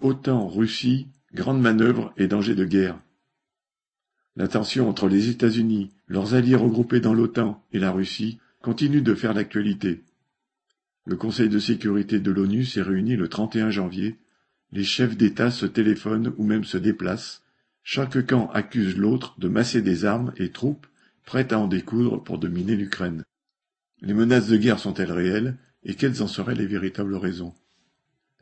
OTAN-Russie, grande manœuvre et danger de guerre. La tension entre les États-Unis, leurs alliés regroupés dans l'OTAN et la Russie continue de faire l'actualité. Le Conseil de sécurité de l'ONU s'est réuni le 31 janvier. Les chefs d'État se téléphonent ou même se déplacent. Chaque camp accuse l'autre de masser des armes et troupes prêtes à en découdre pour dominer l'Ukraine. Les menaces de guerre sont-elles réelles et quelles en seraient les véritables raisons?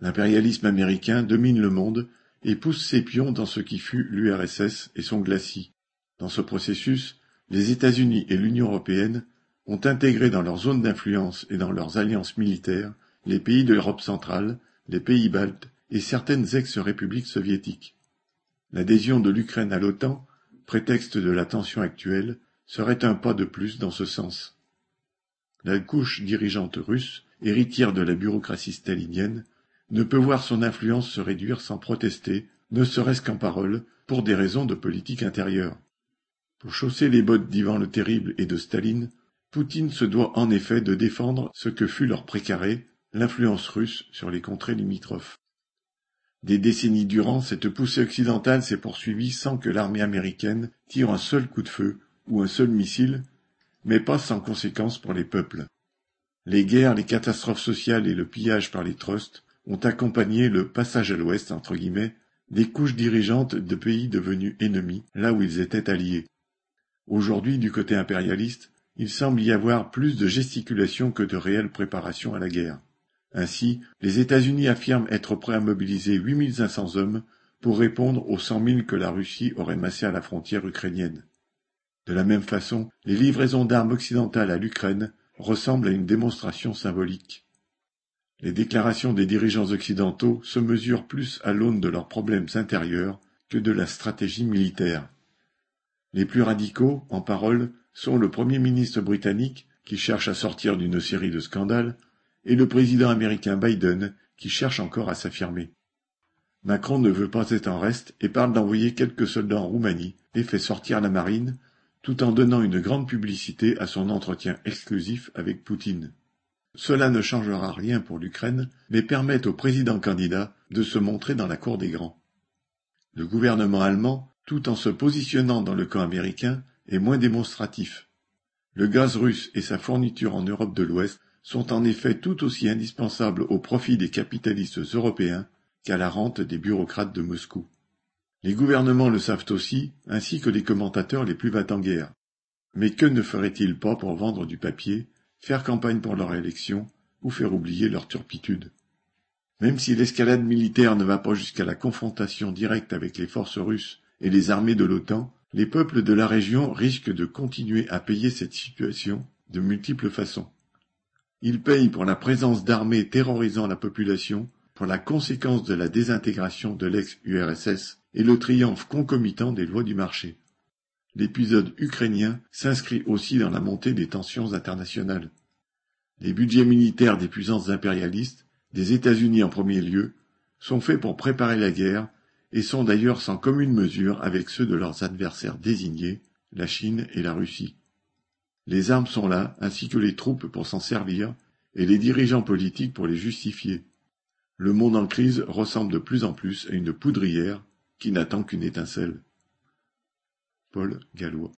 L'impérialisme américain domine le monde et pousse ses pions dans ce qui fut l'URSS et son glacis. Dans ce processus, les États-Unis et l'Union européenne ont intégré dans leur zone d'influence et dans leurs alliances militaires les pays de l'Europe centrale, les pays baltes et certaines ex-républiques soviétiques. L'adhésion de l'Ukraine à l'OTAN, prétexte de la tension actuelle, serait un pas de plus dans ce sens. La couche dirigeante russe, héritière de la bureaucratie stalinienne, ne peut voir son influence se réduire sans protester, ne serait-ce qu'en parole, pour des raisons de politique intérieure. Pour chausser les bottes d'Ivan le Terrible et de Staline, Poutine se doit en effet de défendre ce que fut leur précaré, l'influence russe sur les contrées limitrophes. Des décennies durant, cette poussée occidentale s'est poursuivie sans que l'armée américaine tire un seul coup de feu ou un seul missile, mais pas sans conséquences pour les peuples. Les guerres, les catastrophes sociales et le pillage par les trusts ont accompagné le passage à l'ouest, entre guillemets, des couches dirigeantes de pays devenus ennemis, là où ils étaient alliés. Aujourd'hui, du côté impérialiste, il semble y avoir plus de gesticulation que de réelle préparation à la guerre. Ainsi, les États-Unis affirment être prêts à mobiliser 8500 hommes pour répondre aux 100 000 que la Russie aurait massés à la frontière ukrainienne. De la même façon, les livraisons d'armes occidentales à l'Ukraine ressemblent à une démonstration symbolique. Les déclarations des dirigeants occidentaux se mesurent plus à l'aune de leurs problèmes intérieurs que de la stratégie militaire. Les plus radicaux, en parole, sont le Premier ministre britannique, qui cherche à sortir d'une série de scandales, et le président américain Biden, qui cherche encore à s'affirmer. Macron ne veut pas être en reste et parle d'envoyer quelques soldats en Roumanie et fait sortir la marine, tout en donnant une grande publicité à son entretien exclusif avec Poutine. Cela ne changera rien pour l'Ukraine, mais permet au président candidat de se montrer dans la cour des grands. Le gouvernement allemand, tout en se positionnant dans le camp américain, est moins démonstratif. Le gaz russe et sa fourniture en Europe de l'Ouest sont en effet tout aussi indispensables au profit des capitalistes européens qu'à la rente des bureaucrates de Moscou. Les gouvernements le savent aussi, ainsi que les commentateurs les plus va en guerre. Mais que ne feraient-ils pas pour vendre du papier, faire campagne pour leur élection, ou faire oublier leur turpitude Même si l'escalade militaire ne va pas jusqu'à la confrontation directe avec les forces russes et les armées de l'OTAN, les peuples de la région risquent de continuer à payer cette situation de multiples façons. Ils payent pour la présence d'armées terrorisant la population, pour la conséquence de la désintégration de l'ex-URSS et le triomphe concomitant des lois du marché. L'épisode ukrainien s'inscrit aussi dans la montée des tensions internationales. Les budgets militaires des puissances impérialistes, des États-Unis en premier lieu, sont faits pour préparer la guerre et sont d'ailleurs sans commune mesure avec ceux de leurs adversaires désignés, la Chine et la Russie. Les armes sont là, ainsi que les troupes pour s'en servir, et les dirigeants politiques pour les justifier. Le monde en crise ressemble de plus en plus à une poudrière qui n'attend qu'une étincelle. Paul Gallois